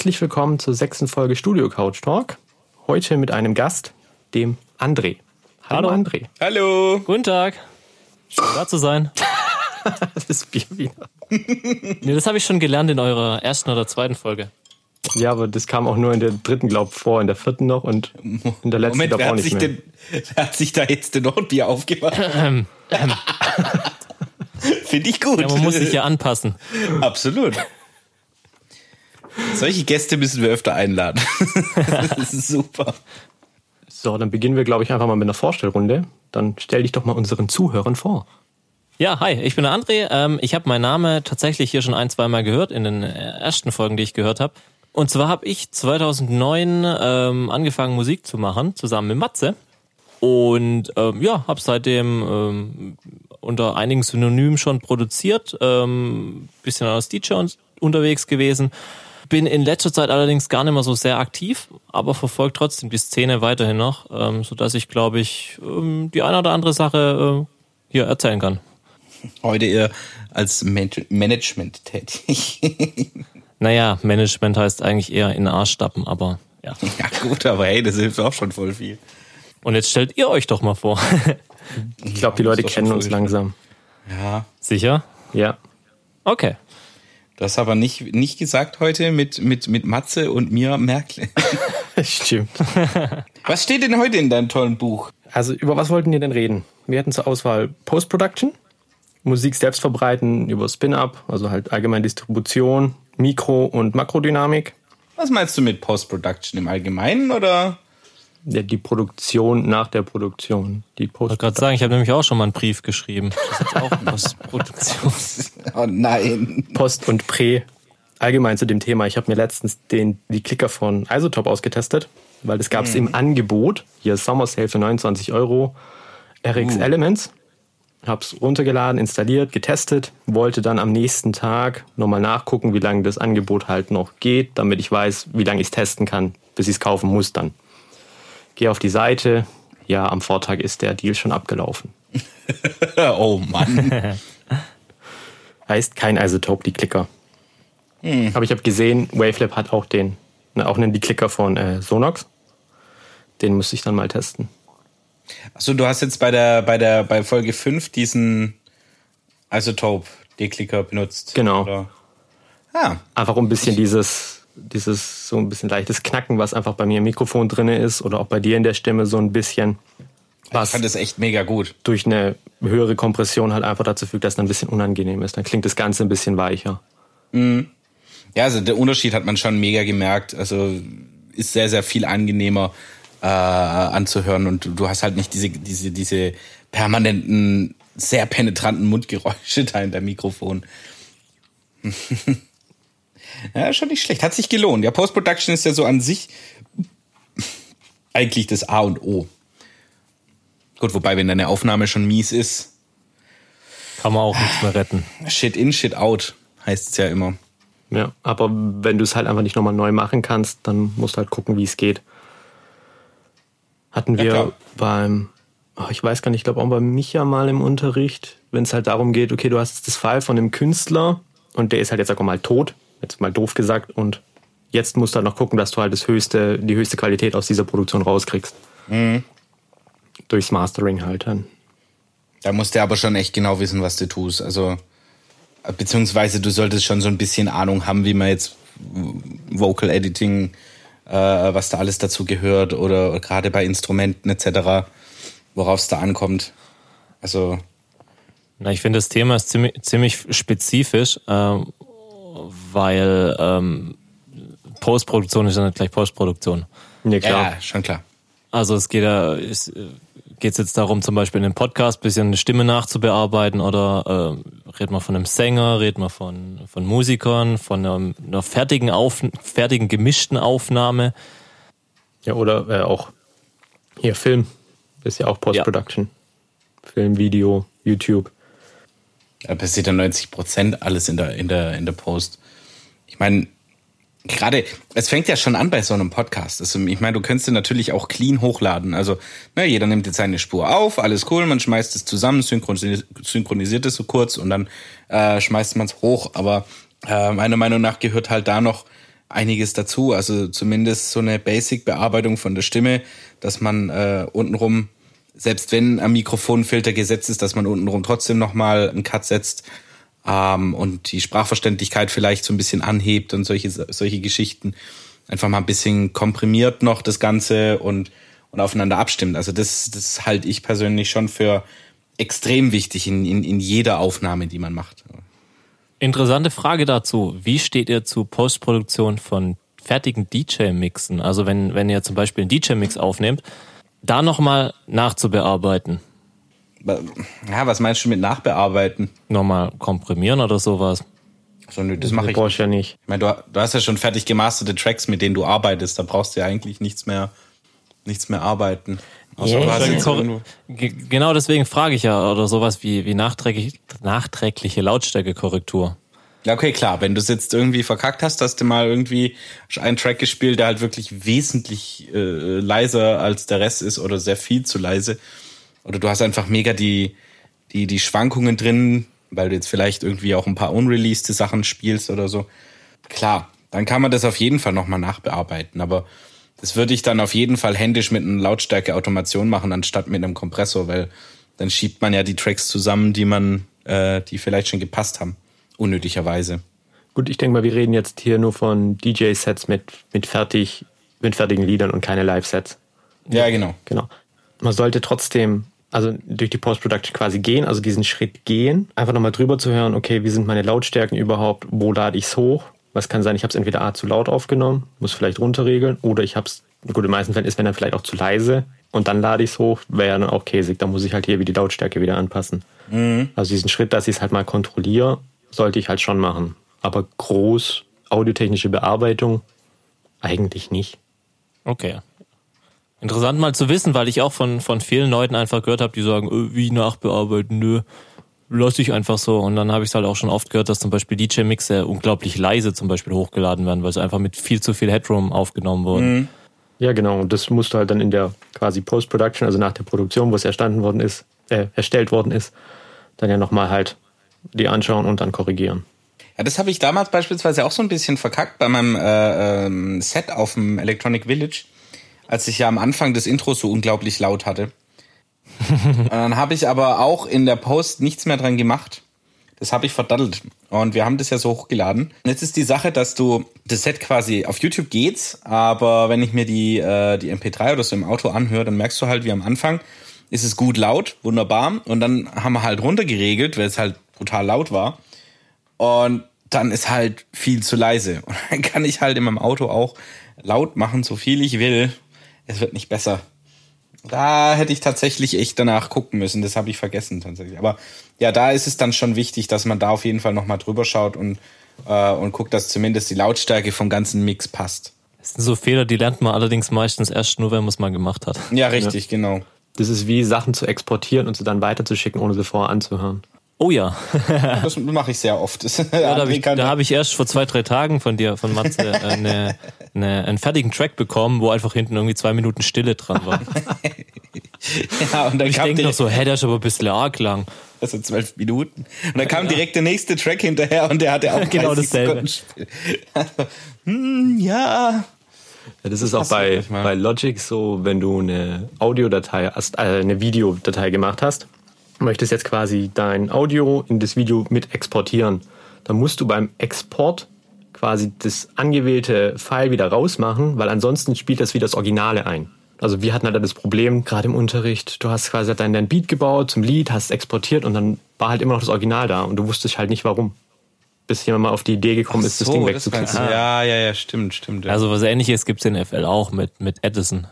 Herzlich willkommen zur sechsten Folge Studio Couch Talk. Heute mit einem Gast, dem André. Hallo, Hallo André. Hallo. Guten Tag. Schön da zu sein. das Bier wieder. Nee, das habe ich schon gelernt in eurer ersten oder zweiten Folge. Ja, aber das kam auch nur in der dritten, glaub vor, in der vierten noch und in der letzten Moment, glaub auch hat, nicht sich mehr. denn, wer hat sich da jetzt denn noch ein Bier aufgemacht? Ähm, ähm, Finde ich gut. ja, man muss sich ja anpassen. Absolut. Solche Gäste müssen wir öfter einladen. das ist super. So, dann beginnen wir, glaube ich, einfach mal mit einer Vorstellrunde. Dann stell dich doch mal unseren Zuhörern vor. Ja, hi, ich bin der André. Ähm, ich habe meinen Namen tatsächlich hier schon ein, zwei Mal gehört in den ersten Folgen, die ich gehört habe. Und zwar habe ich 2009 ähm, angefangen Musik zu machen, zusammen mit Matze. Und ähm, ja, habe seitdem ähm, unter einigen Synonymen schon produziert, ähm, bisschen als DJ un- unterwegs gewesen. Bin in letzter Zeit allerdings gar nicht mehr so sehr aktiv, aber verfolge trotzdem die Szene weiterhin noch, ähm, sodass ich, glaube ich, ähm, die eine oder andere Sache äh, hier erzählen kann. Heute eher als Man Management tätig. Naja, Management heißt eigentlich eher in den Arsch stappen, aber ja. ja gut, aber hey, das hilft auch schon voll viel. Und jetzt stellt ihr euch doch mal vor. Ich glaube, die Leute kennen uns langsam. Ja, Sicher? Ja. Okay. Du hast aber nicht, nicht gesagt heute mit, mit, mit Matze und mir Merkel. Stimmt. Was steht denn heute in deinem tollen Buch? Also, über was wollten ihr denn reden? Wir hatten zur Auswahl Post-Production, Musik selbst verbreiten über Spin-Up, also halt allgemein Distribution, Mikro- und Makrodynamik. Was meinst du mit Post-Production im Allgemeinen oder? Ja, die Produktion nach der Produktion. Die Ich wollte Post gerade sagen, ich habe nämlich auch schon mal einen Brief geschrieben. Das ist auch Postproduktion. Oh nein. Post und Prä. Allgemein zu dem Thema. Ich habe mir letztens den, die Klicker von Isotop ausgetestet, weil das gab es im Angebot. Hier Summer Sale für 29 Euro. RX Elements. Hab's runtergeladen, installiert, getestet, wollte dann am nächsten Tag nochmal nachgucken, wie lange das Angebot halt noch geht, damit ich weiß, wie lange ich es testen kann, bis ich es kaufen muss dann. Gehe auf die Seite, ja, am Vortag ist der Deal schon abgelaufen. Oh Mann. Heißt kein Isotope, die Klicker. Aber ich habe gesehen, Wavelab hat auch den, ne, auch einen die Klicker von äh, Sonox. Den müsste ich dann mal testen. Achso, du hast jetzt bei der, bei der, bei Folge 5 diesen Isotope-Deklicker benutzt. Genau. Oder? Ah, Einfach um ein bisschen dieses, dieses so ein bisschen leichtes Knacken, was einfach bei mir im Mikrofon drinne ist oder auch bei dir in der Stimme so ein bisschen, ich was fand das echt mega gut. durch eine höhere Kompression halt einfach dazu führt, dass es ein bisschen unangenehm ist. Dann klingt das Ganze ein bisschen weicher. Ja, also der Unterschied hat man schon mega gemerkt. Also ist sehr, sehr viel angenehmer äh, anzuhören und du, du hast halt nicht diese, diese, diese permanenten, sehr penetranten Mundgeräusche da in deinem Mikrofon. Ja, schon nicht schlecht. Hat sich gelohnt. Ja, Post-Production ist ja so an sich eigentlich das A und O. Gut, wobei, wenn deine Aufnahme schon mies ist, Kann man auch nichts mehr retten. Shit in, Shit out, heißt es ja immer. Ja, aber wenn du es halt einfach nicht nochmal neu machen kannst, dann musst du halt gucken, wie es geht. Hatten Ja, wir klar. beim, oh, ich weiß gar nicht, ich glaube auch bei Micha mal im Unterricht, wenn es halt darum geht, okay, du hast das File von einem Künstler und der ist halt jetzt einfach mal tot, jetzt mal doof gesagt, und jetzt musst du halt noch gucken, dass du halt das höchste, die höchste Qualität aus dieser Produktion rauskriegst. Mhm. Durchs Mastering halt dann. Da musst du aber schon echt genau wissen, was du tust. Also, beziehungsweise du solltest schon so ein bisschen Ahnung haben, wie man jetzt Vocal Editing, äh, was da alles dazu gehört oder gerade bei Instrumenten etc., worauf es da ankommt. Also, Na, ich finde, das Thema ist ziemlich, ziemlich spezifisch, ähm, weil ähm, Postproduktion ist ja nicht gleich Postproduktion. Ja, ja, klar. ja, schon klar. Also es geht ja, es äh, geht's jetzt darum, zum Beispiel in einem Podcast bisschen eine Stimme nachzubearbeiten oder äh, redet man von einem Sänger, redet man von, von Musikern, von einer, einer fertigen, Auf, fertigen gemischten Aufnahme. Ja, oder äh, auch hier Film. Ist ja auch Post-Production. Film, Video, YouTube. Da passiert ja 90 Prozent alles in der, in der, in der Post. Ich meine, gerade, es fängt ja schon an bei so einem Podcast. Also, ich meine, du könntest du natürlich auch clean hochladen. Also, ne, jeder nimmt jetzt seine Spur auf, alles cool, man schmeißt es zusammen, synchronisiert, es so kurz und dann äh, schmeißt man es hoch. Aber äh, meiner Meinung nach gehört halt da noch einiges dazu. Also zumindest so eine Basic-Bearbeitung von der Stimme, dass man äh, untenrum, selbst wenn am Mikrofonfilter gesetzt ist, dass man untenrum trotzdem nochmal einen Cut setzt ähm, und die Sprachverständlichkeit vielleicht so ein bisschen anhebt und solche, solche Geschichten. Einfach mal ein bisschen komprimiert noch das Ganze und, und aufeinander abstimmt. Also das, das halte ich persönlich schon für extrem wichtig in, in, in jeder Aufnahme, die man macht. Interessante Frage dazu. Wie steht ihr zu Postproduktion von fertigen DJ-Mixen? Also wenn, wenn ihr zum Beispiel einen DJ-Mix aufnehmt, da nochmal nachzubearbeiten. Ja, was meinst du mit nachbearbeiten? Nochmal komprimieren oder sowas? So, nö, das mache ich nicht. ja nicht. Ich meine, du, du hast ja schon fertig gemasterte Tracks, mit denen du arbeitest. Da brauchst du ja eigentlich nichts mehr, nichts mehr arbeiten. Yeah. Genau deswegen frage ich ja, oder sowas wie, wie nachträglich, nachträgliche Lautstärkekorrektur. Ja, okay, klar. Wenn du es jetzt irgendwie verkackt hast, hast du mal irgendwie einen Track gespielt, der halt wirklich wesentlich äh, leiser als der Rest ist oder sehr viel zu leise. Oder du hast einfach mega die, die, die Schwankungen drin, weil du jetzt vielleicht irgendwie auch ein paar unreleased Sachen spielst oder so. Klar, dann kann man das auf jeden Fall nochmal nachbearbeiten. Aber das würde ich dann auf jeden Fall händisch mit einer Lautstärke-Automation machen, anstatt mit einem Kompressor, weil dann schiebt man ja die Tracks zusammen, die man, äh, die vielleicht schon gepasst haben, unnötigerweise. Gut, ich denke mal, wir reden jetzt hier nur von DJ-Sets mit, mit fertig, mit fertigen Liedern und keine Live-Sets. Ja, genau. Genau. Man sollte trotzdem, also durch die Post-Production quasi gehen, also diesen Schritt gehen, einfach nochmal drüber zu hören, okay, wie sind meine Lautstärken überhaupt, wo lade ich es hoch, was kann sein, ich habe es entweder A zu laut aufgenommen, muss vielleicht runterregeln, oder ich habe es, gut, in meisten Fällen ist wenn dann vielleicht auch zu leise und dann lade ich es hoch, wäre ja dann auch käsig, dann muss ich halt hier wieder die Lautstärke wieder anpassen. Mhm. Also diesen Schritt, dass ich es halt mal kontrolliere, sollte ich halt schon machen. Aber groß audiotechnische Bearbeitung eigentlich nicht. Okay. Interessant mal zu wissen, weil ich auch von, von vielen Leuten einfach gehört habe, die sagen, äh, wie nachbearbeiten, nö lasse ich einfach so. Und dann habe ich es halt auch schon oft gehört, dass zum Beispiel DJ-Mixe unglaublich leise zum Beispiel hochgeladen werden, weil sie einfach mit viel zu viel Headroom aufgenommen wurden. Mhm. Ja, genau. Und das musst du halt dann in der quasi Post-Production, also nach der Produktion, wo es erstanden worden ist, äh, erstellt worden ist, dann ja nochmal halt die anschauen und dann korrigieren. Ja, das habe ich damals beispielsweise auch so ein bisschen verkackt bei meinem äh, ähm, Set auf dem Electronic Village, als ich ja am Anfang des Intros so unglaublich laut hatte dann habe ich aber auch in der Post nichts mehr dran gemacht. Das habe ich verdattelt. Und wir haben das ja so hochgeladen. Und jetzt ist die Sache, dass du das Set quasi auf YouTube geht's, aber wenn ich mir die, äh, die MP3 oder so im Auto anhöre, dann merkst du halt, wie am Anfang ist es gut laut, wunderbar. Und dann haben wir halt runtergeregelt, weil es halt brutal laut war. Und dann ist halt viel zu leise. Und dann kann ich halt in meinem Auto auch laut machen, so viel ich will. Es wird nicht besser. Da hätte ich tatsächlich echt danach gucken müssen. Das habe ich vergessen tatsächlich. Aber ja, da ist es dann schon wichtig, dass man da auf jeden Fall nochmal drüber schaut und, äh, und guckt, dass zumindest die Lautstärke vom ganzen Mix passt. Das sind so Fehler, die lernt man allerdings meistens erst nur, wenn man es mal gemacht hat. Ja, richtig, ja. genau. Das ist wie Sachen zu exportieren und sie dann weiterzuschicken, ohne sie vorher anzuhören. Oh ja. das mache ich sehr oft. ja, da habe ich, hab ich erst vor zwei, drei Tagen von dir, von Matze, äh, eine, eine, einen fertigen Track bekommen, wo einfach hinten irgendwie zwei Minuten Stille dran war. ja, und dann ich denke noch so, hä, der ist aber ein bisschen arg lang. Also zwölf Minuten. Und dann kam ja. direkt der nächste Track hinterher und der hatte auch genau dasselbe. hm, ja. Ja, das ist auch bei, bei Logic so, wenn du eine Audiodatei, äh, eine Videodatei gemacht hast möchtest jetzt quasi dein Audio in das Video mit exportieren, dann musst du beim Export quasi das angewählte File wieder rausmachen, weil ansonsten spielt das wie das Originale ein. Also wir hatten halt das Problem, gerade im Unterricht, du hast quasi dein, dein Beat gebaut zum Lied, hast exportiert und dann war halt immer noch das Original da und du wusstest halt nicht warum. Bis jemand mal auf die Idee gekommen so, ist, das Ding wegzuklicken. Ja, ja, ja, stimmt, stimmt. Ja. Also was ähnliches gibt's in FL auch mit, mit Edison.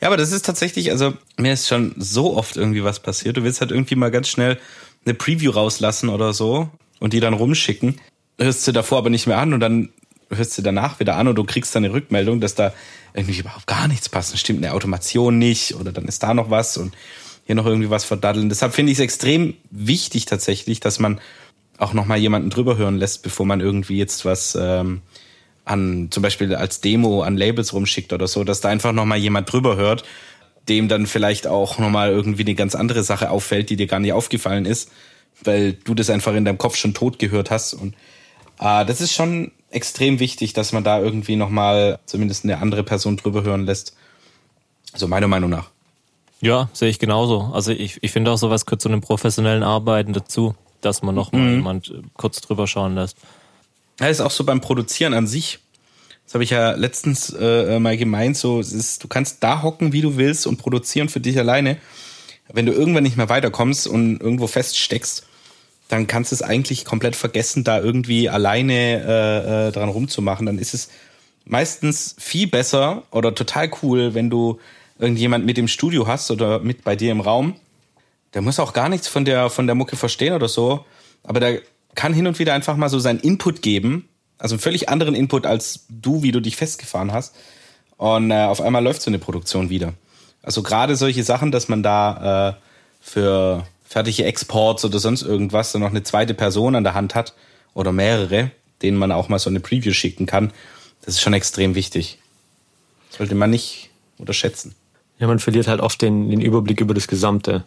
Ja, aber das ist tatsächlich, also mir ist schon so oft irgendwie was passiert. Du willst halt irgendwie mal ganz schnell eine Preview rauslassen oder so und die dann rumschicken. Hörst du davor aber nicht mehr an und dann hörst du danach wieder an und du kriegst dann eine Rückmeldung, dass da irgendwie überhaupt gar nichts passt. Stimmt eine Automation nicht oder dann ist da noch was und hier noch irgendwie was verdaddeln. Deshalb finde ich es extrem wichtig tatsächlich, dass man auch noch mal jemanden drüber hören lässt, bevor man irgendwie jetzt was ähm, an zum Beispiel als Demo an Labels rumschickt oder so, dass da einfach nochmal jemand drüber hört, dem dann vielleicht auch nochmal irgendwie eine ganz andere Sache auffällt, die dir gar nicht aufgefallen ist, weil du das einfach in deinem Kopf schon tot gehört hast. Und Äh, das ist schon extrem wichtig, dass man da irgendwie nochmal zumindest eine andere Person drüber hören lässt. So meiner Meinung nach. Ja, sehe ich genauso. Also ich, ich finde auch sowas gehört zu einem professionellen Arbeiten dazu, dass man noch mal mhm. jemand äh, kurz drüber schauen lässt. Ja, ist auch so beim Produzieren an sich. Das habe ich ja letztens äh, mal gemeint. So, es ist, du kannst da hocken, wie du willst und produzieren für dich alleine. Wenn du irgendwann nicht mehr weiterkommst und irgendwo feststeckst, dann kannst du es eigentlich komplett vergessen, da irgendwie alleine äh, äh, dran rumzumachen. Dann ist es meistens viel besser oder total cool, wenn du irgendjemand mit im Studio hast oder mit bei dir im Raum. Der muss auch gar nichts von der, von der Mucke verstehen oder so. Aber der kann hin und wieder einfach mal so seinen Input geben. Also einen völlig anderen Input als du, wie du dich festgefahren hast. Und äh, auf einmal läuft so eine Produktion wieder. Also gerade solche Sachen, dass man da äh, für fertige Exports oder sonst irgendwas dann noch eine zweite Person an der Hand hat oder mehrere, denen man auch mal so eine Preview schicken kann, das ist schon extrem wichtig. Sollte man nicht unterschätzen. Ja, man verliert halt oft den, den Überblick über das Gesamte.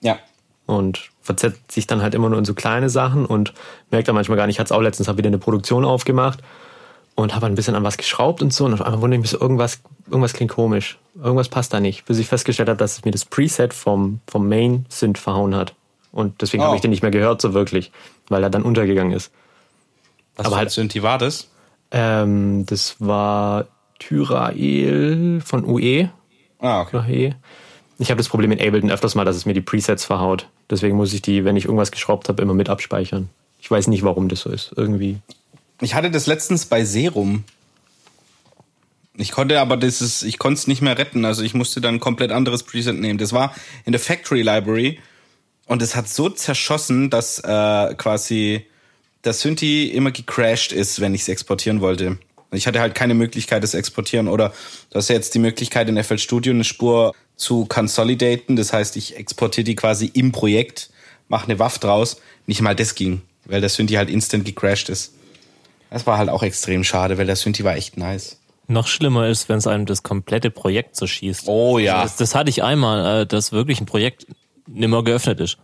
Ja. Und verzettet sich dann halt immer nur in so kleine Sachen und merkt dann manchmal gar nicht, ich hatte es auch letztens, habe wieder eine Produktion aufgemacht und habe ein bisschen an was geschraubt und so und auf einmal wundere ich mich so, irgendwas, irgendwas klingt komisch. Irgendwas passt da nicht. Bis ich festgestellt habe, dass mir das Preset vom, vom Main Synth verhauen hat. Und deswegen oh. habe ich den nicht mehr gehört so wirklich, weil er dann untergegangen ist. Was Aber halt Synthi war das? Ähm, das war Tyrael von UE. Ah, okay. Ich habe das Problem in Ableton öfters mal, dass es mir die Presets verhaut. Deswegen muss ich die, wenn ich irgendwas geschraubt habe, immer mit abspeichern. Ich weiß nicht, warum das so ist. Irgendwie. Ich hatte das letztens bei Serum. Ich konnte aber dieses, ich konnte es nicht mehr retten. Also ich musste dann ein komplett anderes Preset nehmen. Das war in der Factory Library und es hat so zerschossen, dass äh, quasi der Synthi immer gecrashed ist, wenn ich es exportieren wollte. Ich hatte halt keine Möglichkeit, das exportieren. Oder du hast ja jetzt die Möglichkeit, in FL Studio eine Spur zu consolidaten. Das heißt, ich exportiere die quasi im Projekt, mache eine WAF draus. Nicht mal das ging, weil der Synthi halt instant gecrashed ist. Das war halt auch extrem schade, weil der Synthi war echt nice. Noch schlimmer ist, wenn es einem das komplette Projekt zerschießt. Oh ja. Also das, das, hatte ich einmal, äh, dass wirklich ein Projekt nimmer geöffnet ist.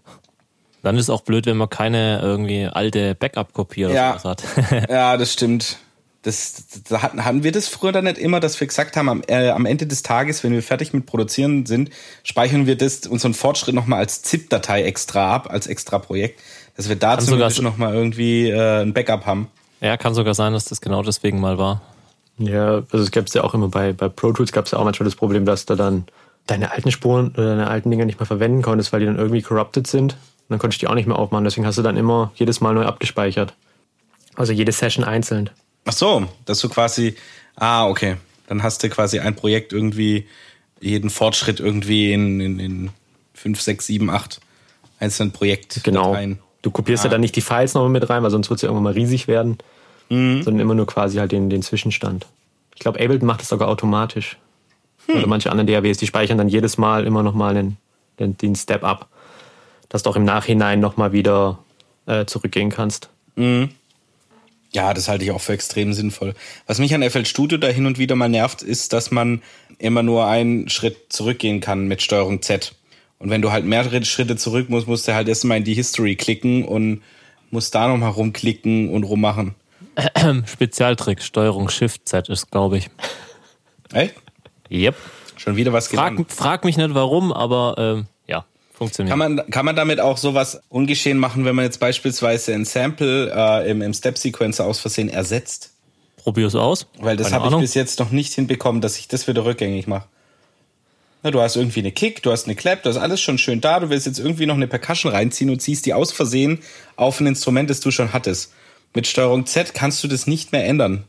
Dann ist auch blöd, wenn man keine irgendwie alte Backup-Kopie oder ja. sowas hat. ja, das stimmt. Das, das hatten, hatten wir das früher dann nicht immer, dass wir gesagt haben, am, äh, am Ende des Tages, wenn wir fertig mit Produzieren sind, speichern wir das unseren Fortschritt nochmal als ZIP-Datei extra ab, als extra Projekt, dass wir dazu zumindest nochmal irgendwie äh, ein Backup haben. Ja, kann sogar sein, dass das genau deswegen mal war. Ja, also es gab es ja auch immer bei, bei Pro Tools gab es ja auch manchmal das Problem, dass du dann deine alten Spuren oder deine alten Dinger nicht mehr verwenden konntest, weil die dann irgendwie corrupted sind. Und dann konntest du die auch nicht mehr aufmachen. Deswegen hast du dann immer jedes Mal neu abgespeichert. Also jede Session einzeln. Ach so, dass du quasi, ah, okay. Dann hast du quasi ein Projekt irgendwie, jeden Fortschritt irgendwie in, in, in 5, 6, 7, 8 einzelnen Projekten. Genau. Du kopierst ah. ja dann nicht die Files nochmal mit rein, weil sonst wird es ja irgendwann mal riesig werden. Mhm. Sondern immer nur quasi halt den, den Zwischenstand. Ich glaube, Ableton macht das sogar automatisch. Hm. Oder manche anderen DAWs, die speichern dann jedes Mal immer nochmal den, den, den Step up. Dass du auch im Nachhinein nochmal wieder äh, zurückgehen kannst. Mhm. Ja, das halte ich auch für extrem sinnvoll. Was mich an FL Studio da hin und wieder mal nervt, ist, dass man immer nur einen Schritt zurückgehen kann mit Steuerung Z. Und wenn du halt mehrere Schritte zurück musst, musst du halt erstmal in die History klicken und musst da nochmal rumklicken und rummachen. Spezialtrick, Steuerung Shift Z ist, glaube ich. Echt? Yep. Schon wieder was frag, frag mich nicht warum, aber ähm, funktioniert. Kann man, kann man damit auch sowas ungeschehen machen, wenn man jetzt beispielsweise ein Sample äh, im, im Step-Sequencer aus Versehen ersetzt? Probier's aus. Weil das habe ich bis jetzt noch nicht hinbekommen, dass ich das wieder rückgängig mache. Na, du hast irgendwie eine Kick, du hast eine Clap, das ist alles schon schön da. Du willst jetzt irgendwie noch eine Percussion reinziehen und ziehst die aus Versehen auf ein Instrument, das du schon hattest. Mit Steuerung Z kannst du das nicht mehr ändern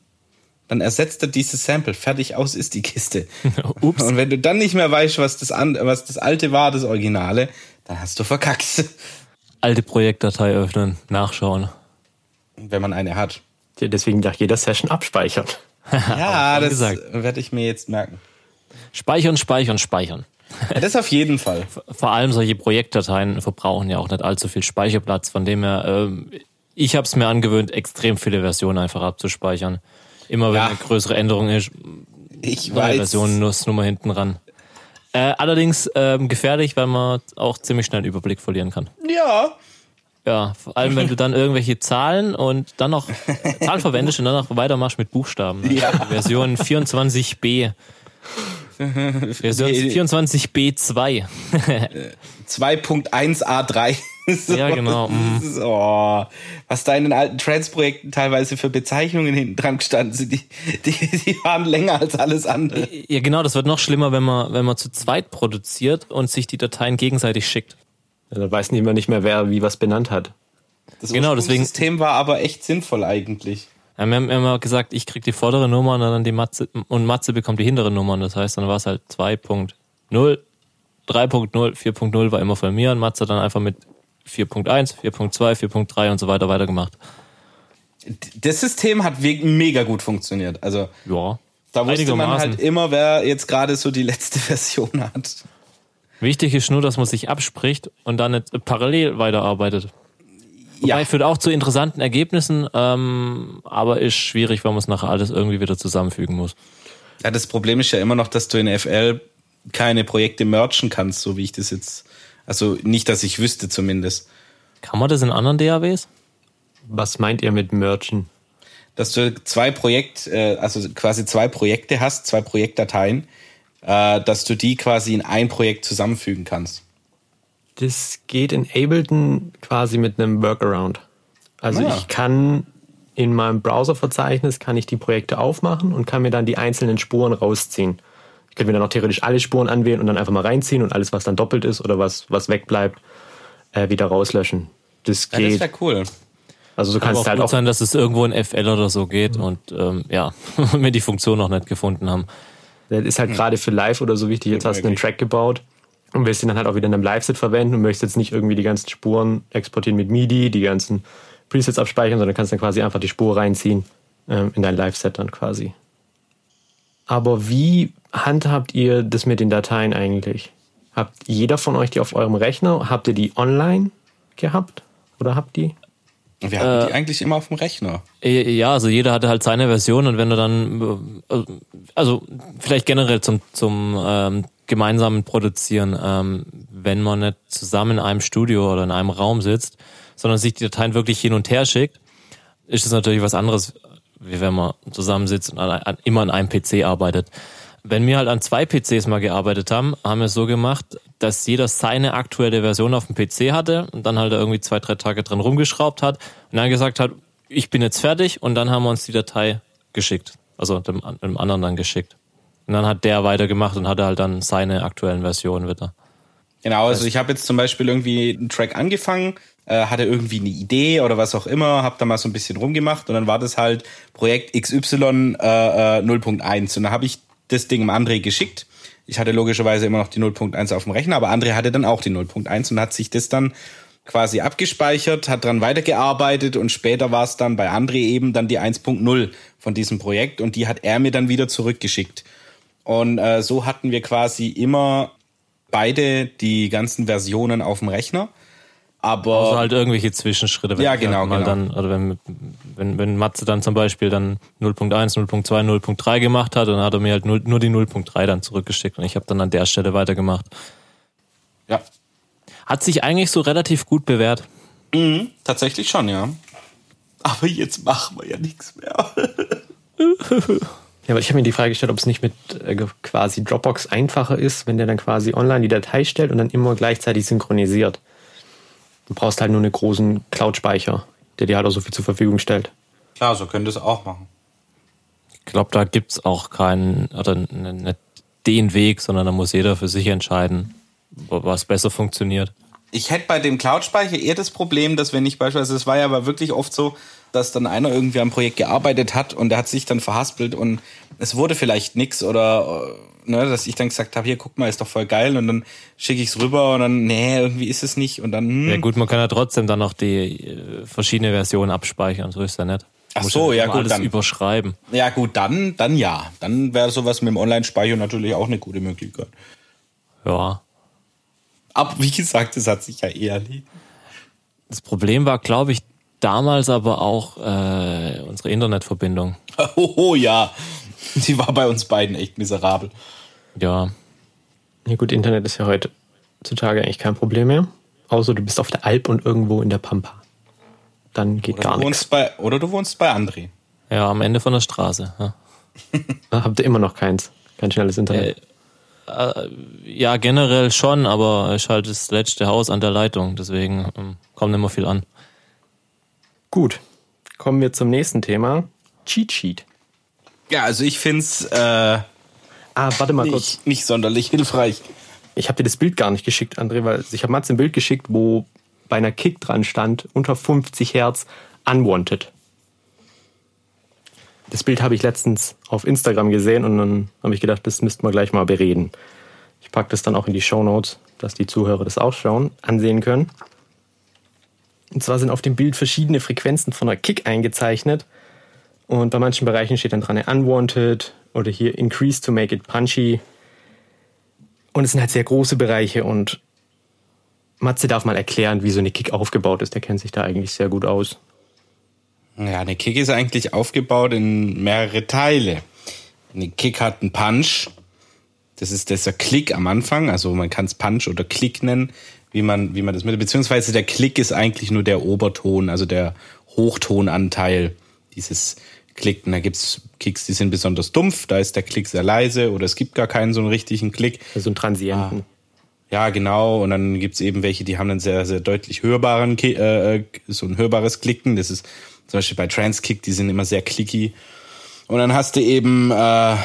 dann ersetzt er dieses Sample. Fertig aus ist die Kiste. Ups. Und wenn du dann nicht mehr weißt, was das, an, was das alte war, das Originale, dann hast du verkackt. Alte Projektdatei öffnen, nachschauen. Wenn man eine hat. Deswegen nach jeder Session abspeichern. ja, das werde ich mir jetzt merken. Speichern, speichern, speichern. Ja, das auf jeden Fall. Vor allem solche Projektdateien verbrauchen ja auch nicht allzu viel Speicherplatz, von dem her, äh, ich habe es mir angewöhnt, extrem viele Versionen einfach abzuspeichern. Immer wenn ja. eine größere Änderung ist, ich weiß. Version Nummer hinten ran. Äh, allerdings ähm, gefährlich, weil man auch ziemlich schnell einen Überblick verlieren kann. Ja. Ja, vor allem wenn du dann irgendwelche Zahlen und dann noch Zahlen verwendest und dann noch weitermachst mit Buchstaben. Ne? Ja. Version 24b. Version 24b2. 2.1a3. So, Ja, genau, mhm. ist- Oh, was da in den alten Trans-Projekten teilweise für Bezeichnungen hinten dran gestanden sind, die, die, die waren länger als alles andere. Ja, genau, das wird noch schlimmer, wenn man, wenn man zu zweit produziert und sich die Dateien gegenseitig schickt. Ja, Da weiß niemand nicht mehr, wer wie was benannt hat. Das Genau, deswegen- System war aber echt sinnvoll eigentlich. Ja, wir haben immer gesagt, ich krieg die vordere Nummer und dann die Matze und Matze bekommt die hintere Nummer. Und das heißt, dann war es halt 2.0, 3.0, 4.0 war immer von mir und Matze dann einfach mit 4.1, 4.2, 4.3 und so weiter weitergemacht. Das System hat mega gut funktioniert. Also Ja. da wusste man halt immer, wer jetzt gerade so die letzte Version hat. Wichtig ist nur, dass man sich abspricht und dann parallel weiterarbeitet. Wobei Ja, führt auch zu interessanten Ergebnissen, ähm, aber ist schwierig, weil man es nachher alles irgendwie wieder zusammenfügen muss. ja, das Problem ist ja immer noch, dass du in FL keine Projekte merchen kannst, so wie ich das jetzt. Also nicht, dass ich wüsste zumindest. Kann man das in anderen DAWs? Was meint ihr mit Merchen? Dass du zwei Projekt, äh, also quasi zwei Projekte hast, zwei Projektdateien, äh, dass du die quasi in ein Projekt zusammenfügen kannst. Das geht in Ableton quasi mit einem Workaround. Also Ah. ich kann in meinem Browserverzeichnis kann ich die Projekte aufmachen und kann mir dann die einzelnen Spuren rausziehen. Ich könnte mir dann auch theoretisch alle Spuren anwählen und dann einfach mal reinziehen und alles, was dann doppelt ist oder was, was wegbleibt, äh, wieder rauslöschen. Das Ja, das geht. wäre cool. also du Kann kannst auch halt gut auch sein, dass es irgendwo in FL oder so geht und ähm, ja, wir die Funktion noch nicht gefunden haben. Das ist halt gerade für live oder so wichtig. Jetzt hast du einen. Track gebaut und willst ihn dann halt auch wieder in einem Live-Set verwenden und möchtest jetzt nicht irgendwie die ganzen Spuren exportieren mit MIDI, die ganzen Presets abspeichern, sondern kannst dann quasi einfach die Spur reinziehen ähm, in dein Live-Set dann quasi. Aber wie handhabt ihr das mit den Dateien eigentlich? Habt jeder von euch die auf eurem Rechner? Habt ihr die online gehabt? Oder habt die? Wir hatten die eigentlich immer auf dem Rechner. Äh, Ja, also jeder hatte halt seine Version und wenn du dann, äh, also vielleicht generell zum, zum ähm, gemeinsamen Produzieren, ähm, wenn man nicht zusammen in einem Studio oder in einem Raum sitzt, sondern sich die Dateien wirklich hin und her schickt, ist es natürlich was anderes, wie wenn man zusammensitzt und an, an, immer an einem PC arbeitet. Wenn wir halt an zwei PCs mal gearbeitet haben, haben wir es so gemacht, dass jeder seine aktuelle Version auf dem PC hatte und dann halt irgendwie zwei, drei Tage dran rumgeschraubt hat und dann gesagt hat, ich bin jetzt fertig und dann haben wir uns die Datei geschickt. Also dem, dem anderen dann geschickt. Und dann hat der weitergemacht und hatte halt dann seine aktuellen Versionen wieder. Genau, also ich habe jetzt zum Beispiel irgendwie einen Track angefangen, äh, hatte irgendwie eine Idee oder was auch immer, habe da mal so ein bisschen rumgemacht und dann war das halt Projekt XY äh, äh, 0.1 und dann habe ich das Ding dem André geschickt. Ich hatte logischerweise immer noch die 0.1 auf dem Rechner, aber André hatte dann auch die 0.1 und hat sich das dann quasi abgespeichert, hat dran weitergearbeitet und später war es dann bei André eben dann die 1.0 von diesem Projekt und die hat er mir dann wieder zurückgeschickt. Und äh, so hatten wir quasi immer beide die ganzen Versionen auf dem Rechner. Aber Also halt irgendwelche Zwischenschritte. wenn Ja, genau, halt mal genau. Dann, oder wenn, wenn, wenn Matze dann zum Beispiel dann 0.1, 0.2, 0.3 gemacht hat, dann hat er mir halt nur, nur die 0.3 dann zurückgeschickt und ich habe dann an der Stelle weitergemacht. ja, Hat sich eigentlich so relativ gut bewährt. mhm, tatsächlich schon, ja. Aber jetzt machen wir ja nichts mehr. Ja, aber ich habe mir die Frage gestellt, ob es nicht mit äh, quasi Dropbox einfacher ist, wenn der dann quasi online die Datei stellt und dann immer gleichzeitig synchronisiert. Du brauchst halt nur einen großen Cloud-Speicher, der dir halt auch so viel zur Verfügung stellt. Klar, so könnt ihr es auch machen. Ich glaube, da gibt's auch keinen, oder n- nicht den Weg, sondern da muss jeder für sich entscheiden, was besser funktioniert. Ich hätte bei dem Cloud-Speicher eher das Problem, dass wenn ich beispielsweise, es war ja aber wirklich oft so, dass dann einer irgendwie am Projekt gearbeitet hat und der hat sich dann verhaspelt und es wurde vielleicht nix oder äh, ne, dass ich dann gesagt habe, hier guck mal, ist doch voll geil und dann schicke ich es rüber und dann, nee, irgendwie ist es nicht und dann, hm, Ja gut, man kann ja trotzdem dann noch die äh, verschiedene Versionen abspeichern, so ist ja nicht. Ach so, ja, immer gut, dann. überschreiben. ja gut, dann, dann ja. Dann wäre sowas mit dem Online-Speicher natürlich auch eine gute Möglichkeit. Ja. Aber wie gesagt, es hat sich ja eh erledigt. Das Problem war, glaube ich, damals aber auch äh, unsere Internetverbindung. Oh ja, die war bei uns beiden echt miserabel. Ja, Ja gut, Internet ist ja heutzutage eigentlich kein Problem mehr. Außer du bist auf der Alp und irgendwo in der Pampa. dann geht Oder gar nichts. bei, oder du wohnst bei André. Ja, am Ende von der Straße. Ja. Habt ihr immer noch keins? Kein schnelles Internet. Äh, Ja, generell schon, aber ist halt das letzte Haus an der Leitung, deswegen ähm, kommt nicht mehr viel an. Gut, kommen wir zum nächsten Thema. Cheat Sheet. Ja, also ich find's äh, Ah, warte mal kurz. nicht, nicht sonderlich hilfreich. Ich habe dir das Bild gar nicht geschickt, André, weil ich habe Mats ein Bild geschickt, wo bei einer Kick dran stand, unter 50 Hertz, unwanted. Das Bild habe ich letztens auf Instagram gesehen und dann habe ich gedacht, das müssten wir gleich mal bereden. Ich packe das dann auch in die Show Notes, dass die Zuhörer das auch schauen, ansehen können. Und zwar sind auf dem Bild verschiedene Frequenzen von einer Kick eingezeichnet. Und bei manchen Bereichen steht dann dran unwanted oder hier increase to make it punchy. Und es sind halt sehr große Bereiche und Matze darf mal erklären, wie so eine Kick aufgebaut ist. Der kennt sich da eigentlich sehr gut aus. Ja, eine Kick ist eigentlich aufgebaut in mehrere Teile. Eine Kick hat einen Punch. Das ist dieser Klick am Anfang. Also man kann es Punch oder Klick nennen, wie man, wie man das mit. Beziehungsweise der Klick ist eigentlich nur der Oberton, also der Hochtonanteil dieses Klick. Und da gibt's Kicks, die sind besonders dumpf. Da ist der Klick sehr leise oder es gibt gar keinen so einen richtigen Klick. So ein Transienten. Ja, genau. Und dann gibt's eben welche, die haben einen sehr, sehr deutlich hörbaren, Ki- äh, so ein hörbares Klicken. Das ist zum Beispiel bei Transkick, die sind immer sehr clicky. Und dann hast du eben, äh,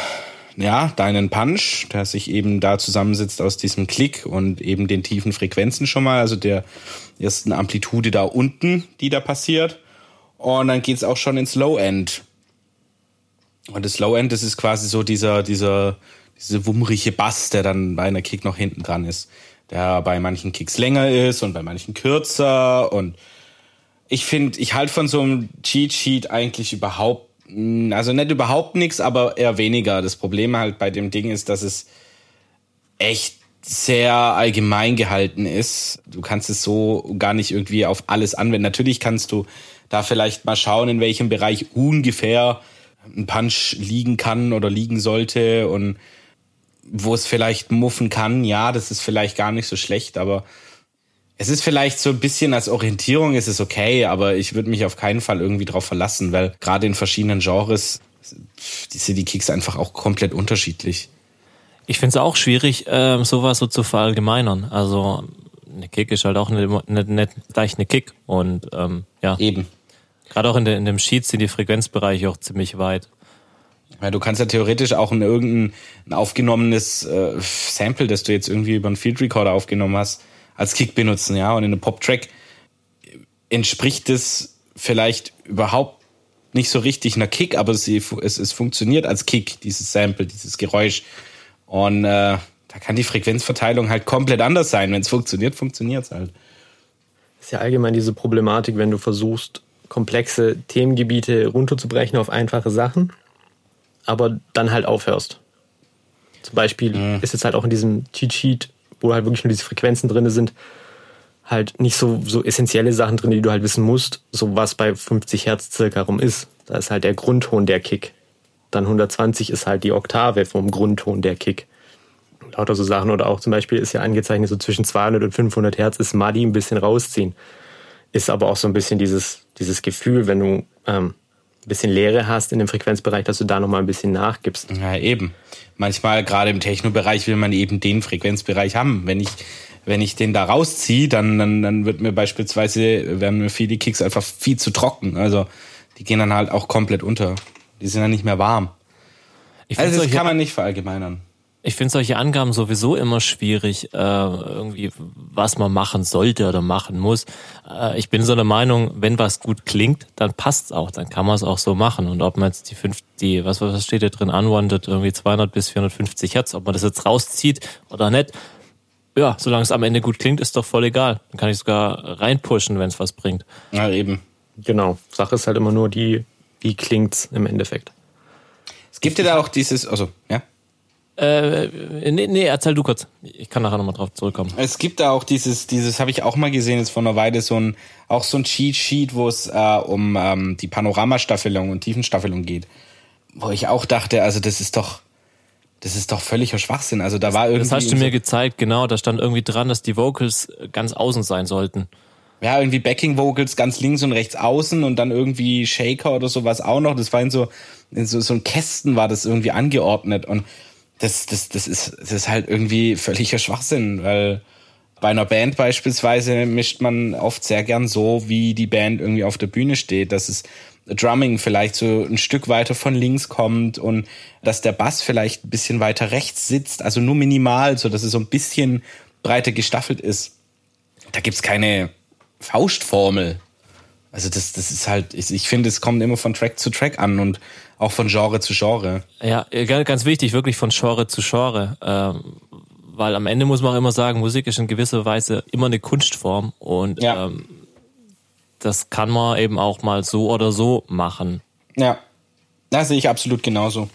ja, deinen Punch, der sich eben da zusammensitzt aus diesem Klick und eben den tiefen Frequenzen schon mal, also der ersten Amplitude da unten, die da passiert. Und dann geht's auch schon ins Low End. Und das Low End, das ist quasi so dieser, dieser, diese wummrige Bass, der dann bei einer Kick noch hinten dran ist. Der bei manchen Kicks länger ist und bei manchen kürzer. Und ich finde, ich halte von so einem Cheat Sheet eigentlich überhaupt, also nicht überhaupt nichts, aber eher weniger. Das Problem halt bei dem Ding ist, dass es echt sehr allgemein gehalten ist. Du kannst es so gar nicht irgendwie auf alles anwenden. Natürlich kannst du da vielleicht mal schauen, in welchem Bereich ungefähr ein Punch liegen kann oder liegen sollte und wo es vielleicht muffen kann. Ja, das ist vielleicht gar nicht so schlecht, aber es ist vielleicht so ein bisschen als Orientierung ist es okay, aber ich würde mich auf keinen Fall irgendwie drauf verlassen, weil gerade in verschiedenen Genres sind die Kicks einfach auch komplett unterschiedlich. Ich finde es auch schwierig, ähm, sowas so zu verallgemeinern. Also eine Kick ist halt auch nicht, nicht, nicht gleich eine Kick. Und ähm, ja, Eben. gerade auch in, de, in dem Sheet sind die Frequenzbereiche auch ziemlich weit. Ja, du kannst ja theoretisch auch ein irgendein ein aufgenommenes äh, Sample, das du jetzt irgendwie über einen Field Recorder aufgenommen hast, als Kick benutzen, ja. Und in einem Pop-Track entspricht es vielleicht überhaupt nicht so richtig einer Kick, aber sie, es, es funktioniert als Kick, dieses Sample, dieses Geräusch. Und äh, da kann die Frequenzverteilung halt komplett anders sein. Wenn es funktioniert, funktioniert es halt. Das ist ja allgemein diese Problematik, wenn du versuchst, komplexe Themengebiete runterzubrechen auf einfache Sachen, aber dann halt aufhörst. Zum Beispiel ist jetzt halt auch in diesem Cheat Sheet, wo halt wirklich nur diese Frequenzen drin sind, halt nicht so, so essentielle Sachen drin, die du halt wissen musst, so was bei 50 Hertz circa rum ist. Da ist halt der Grundton der Kick. Dann 120 ist halt die Oktave vom Grundton der Kick. Lauter so Sachen. Oder auch zum Beispiel ist ja angezeichnet, so zwischen 200 und 500 Hertz ist Muddy ein bisschen rausziehen. Ist aber auch so ein bisschen dieses, dieses Gefühl, wenn du ähm, ein bisschen Leere hast in dem Frequenzbereich, dass du da nochmal ein bisschen nachgibst. Ja, eben. Manchmal, gerade im Techno-Bereich, will man eben den Frequenzbereich haben. Wenn ich, wenn ich den da rausziehe, dann, dann, dann wird mir beispielsweise, werden mir viele Kicks einfach viel zu trocken. Also, die gehen dann halt auch komplett unter. Die sind dann nicht mehr warm. Ich Also, das kann man nicht verallgemeinern. Ich find solche Angaben sowieso immer schwierig, äh, irgendwie, was man machen sollte oder machen muss. Äh, ich bin so der Meinung, wenn was gut klingt, dann passt's auch, dann kann man es auch so machen. Und ob man jetzt die fünf, die, was, was steht da drin, unwanted, irgendwie 200 bis 450 Hertz, ob man das jetzt rauszieht oder nicht, ja, solange es am Ende gut klingt, ist doch voll egal. Dann kann ich sogar reinpushen, wenn es was bringt. Ja, eben. Genau. Sache ist halt immer nur die, wie klingt's im Endeffekt. Es gibt ja da auch dieses, also, ja. Äh, nee, nee, erzähl du kurz. Ich kann nachher nochmal drauf zurückkommen. Es gibt da auch dieses, dieses habe ich auch mal gesehen jetzt vor einer Weile, so ein, auch so ein Cheat Sheet, wo es äh, um ähm, die Panoramastaffelung und Tiefenstaffelung geht. Wo ich auch dachte, also das ist doch, das ist doch völliger Schwachsinn. Also da war irgendwie. Das hast du mir so- gezeigt, genau. Da stand irgendwie dran, dass die Vocals ganz außen sein sollten. ja, irgendwie Backing Vocals ganz links und rechts außen und dann irgendwie Shaker oder sowas auch noch. Das war in so, in so, so ein Kästen war das irgendwie angeordnet und das, das, das ist, das ist halt irgendwie völliger Schwachsinn, weil bei einer Band beispielsweise mischt man oft sehr gern so, wie die Band irgendwie auf der Bühne steht, dass es Drumming vielleicht so ein Stück weiter von links kommt und dass der Bass vielleicht ein bisschen weiter rechts sitzt, also nur minimal, so dass es so ein bisschen breiter gestaffelt ist. Da gibt's keine Faustformel. Also das, das ist halt, ich, ich finde, es kommt immer von Track zu Track an und auch von Genre zu Genre. Ja, ganz wichtig, wirklich von Genre zu Genre. Ähm, weil am Ende muss man auch immer sagen, Musik ist in gewisser Weise immer eine Kunstform und ja. ähm, das kann man eben auch mal so oder so machen. Ja, das sehe ich absolut genauso.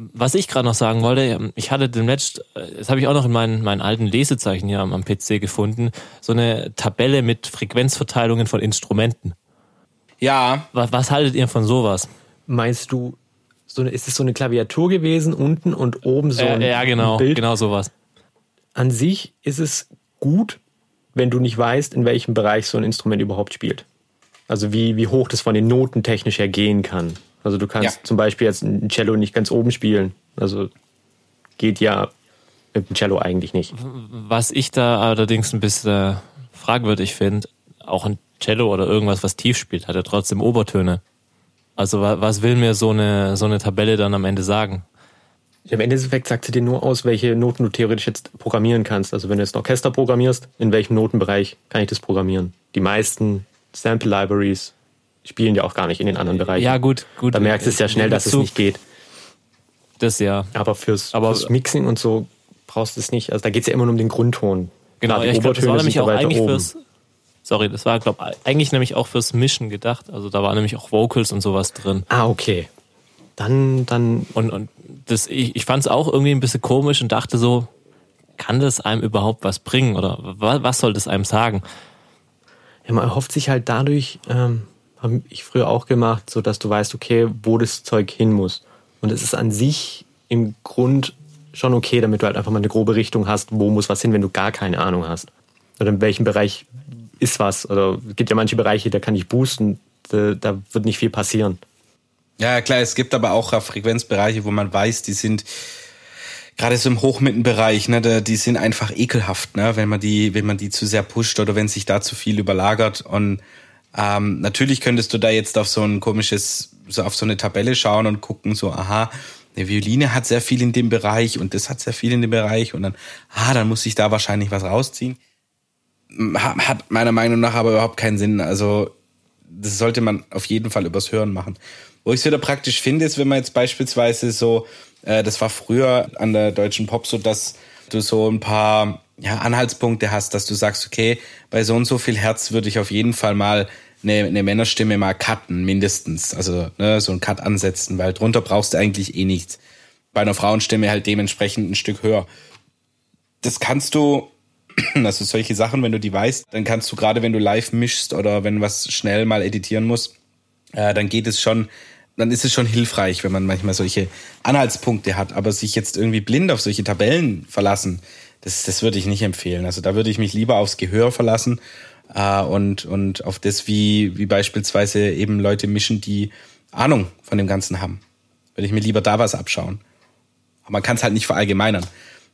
Was ich gerade noch sagen wollte, ich hatte den Match, äh, das habe ich auch noch in meinen, meinen alten Lesezeichen hier am, am PC gefunden, so eine Tabelle mit Frequenzverteilungen von Instrumenten. Ja. Was, was haltet ihr von sowas? Meinst du so eine, ist es so eine Klaviatur gewesen, unten und oben so ein, äh, ja, genau, ein Bild? genau sowas. An sich ist es gut, wenn du nicht weißt, in welchem Bereich so ein Instrument überhaupt spielt. Also wie, wie hoch das von den Noten technisch her gehen kann. Also du kannst ja. zum Beispiel jetzt ein Cello nicht ganz oben spielen. Also geht ja mit dem Cello eigentlich nicht. Was ich da allerdings ein bisschen fragwürdig finde, auch ein Cello oder irgendwas, was tief spielt, hat ja trotzdem Obertöne. Also was will mir so eine, so eine Tabelle dann am Ende sagen? Im Endeffekt sagt sie dir nur aus, welche Noten du theoretisch jetzt programmieren kannst. Also wenn du jetzt ein Orchester programmierst, in welchem Notenbereich kann ich das programmieren? Die meisten Sample Libraries spielen ja auch gar nicht in den anderen Bereichen. Ja, gut, gut. Da merkst du es ja schnell, dass es nicht geht. Das ja. Aber fürs, Aber fürs Mixing und so brauchst du es nicht. Also da geht es ja immer nur um den Grundton. Genau, ja, ich glaube, das war nämlich auch eigentlich oben. fürs, Sorry, das war, glaube eigentlich nämlich auch fürs Mischen gedacht. Also da war nämlich auch Vocals und sowas drin. Ah, okay. Dann, dann. Und, und das, ich, ich fand es auch irgendwie ein bisschen komisch und dachte so, kann das einem überhaupt was bringen? Oder was, was soll das einem sagen? Ja, man erhofft sich halt dadurch, ähm, habe ich früher auch gemacht, so dass du weißt, okay, wo das Zeug hin muss. Und es ist an sich im Grund schon okay, damit du halt einfach mal eine grobe Richtung hast, wo muss was hin, wenn du gar keine Ahnung hast. Oder in welchem Bereich ist was. Oder es gibt ja manche Bereiche, da kann ich boosten, da, da wird nicht viel passieren. Ja, klar, es gibt aber auch Frequenzbereiche, wo man weiß, die sind gerade so im Hochmittenbereich, ne, die sind einfach ekelhaft, ne, wenn man die, wenn man die zu sehr pusht oder wenn sich da zu viel überlagert. Und ähm, natürlich könntest du da jetzt auf so ein komisches, so auf so eine Tabelle schauen und gucken, so, aha, eine Violine hat sehr viel in dem Bereich und das hat sehr viel in dem Bereich und dann, ah, dann muss ich da wahrscheinlich was rausziehen hat meiner Meinung nach aber überhaupt keinen Sinn. Also das sollte man auf jeden Fall übers Hören machen. Wo ich es wieder praktisch finde, ist, wenn man jetzt beispielsweise so, äh, das war früher an der deutschen Pop so, dass du so ein paar ja, Anhaltspunkte hast, dass du sagst, okay, bei so und so viel Herz würde ich auf jeden Fall mal eine, eine Männerstimme mal cutten, mindestens. Also ne, so ein Cut ansetzen, weil drunter brauchst du eigentlich eh nichts. Bei einer Frauenstimme halt dementsprechend ein Stück höher. Das kannst du Also solche Sachen, wenn du die weißt, dann kannst du gerade, wenn du live mischst oder wenn was schnell mal editieren muss, äh, dann geht es schon, dann ist es schon hilfreich, wenn man manchmal solche Anhaltspunkte hat. Aber sich jetzt irgendwie blind auf solche Tabellen verlassen, das, das würde ich nicht empfehlen. Also da würde ich mich lieber aufs Gehör verlassen äh, und, und auf das, wie, wie beispielsweise eben Leute mischen, die Ahnung von dem Ganzen haben. Würde ich mir lieber da was abschauen. Aber man kann es halt nicht verallgemeinern.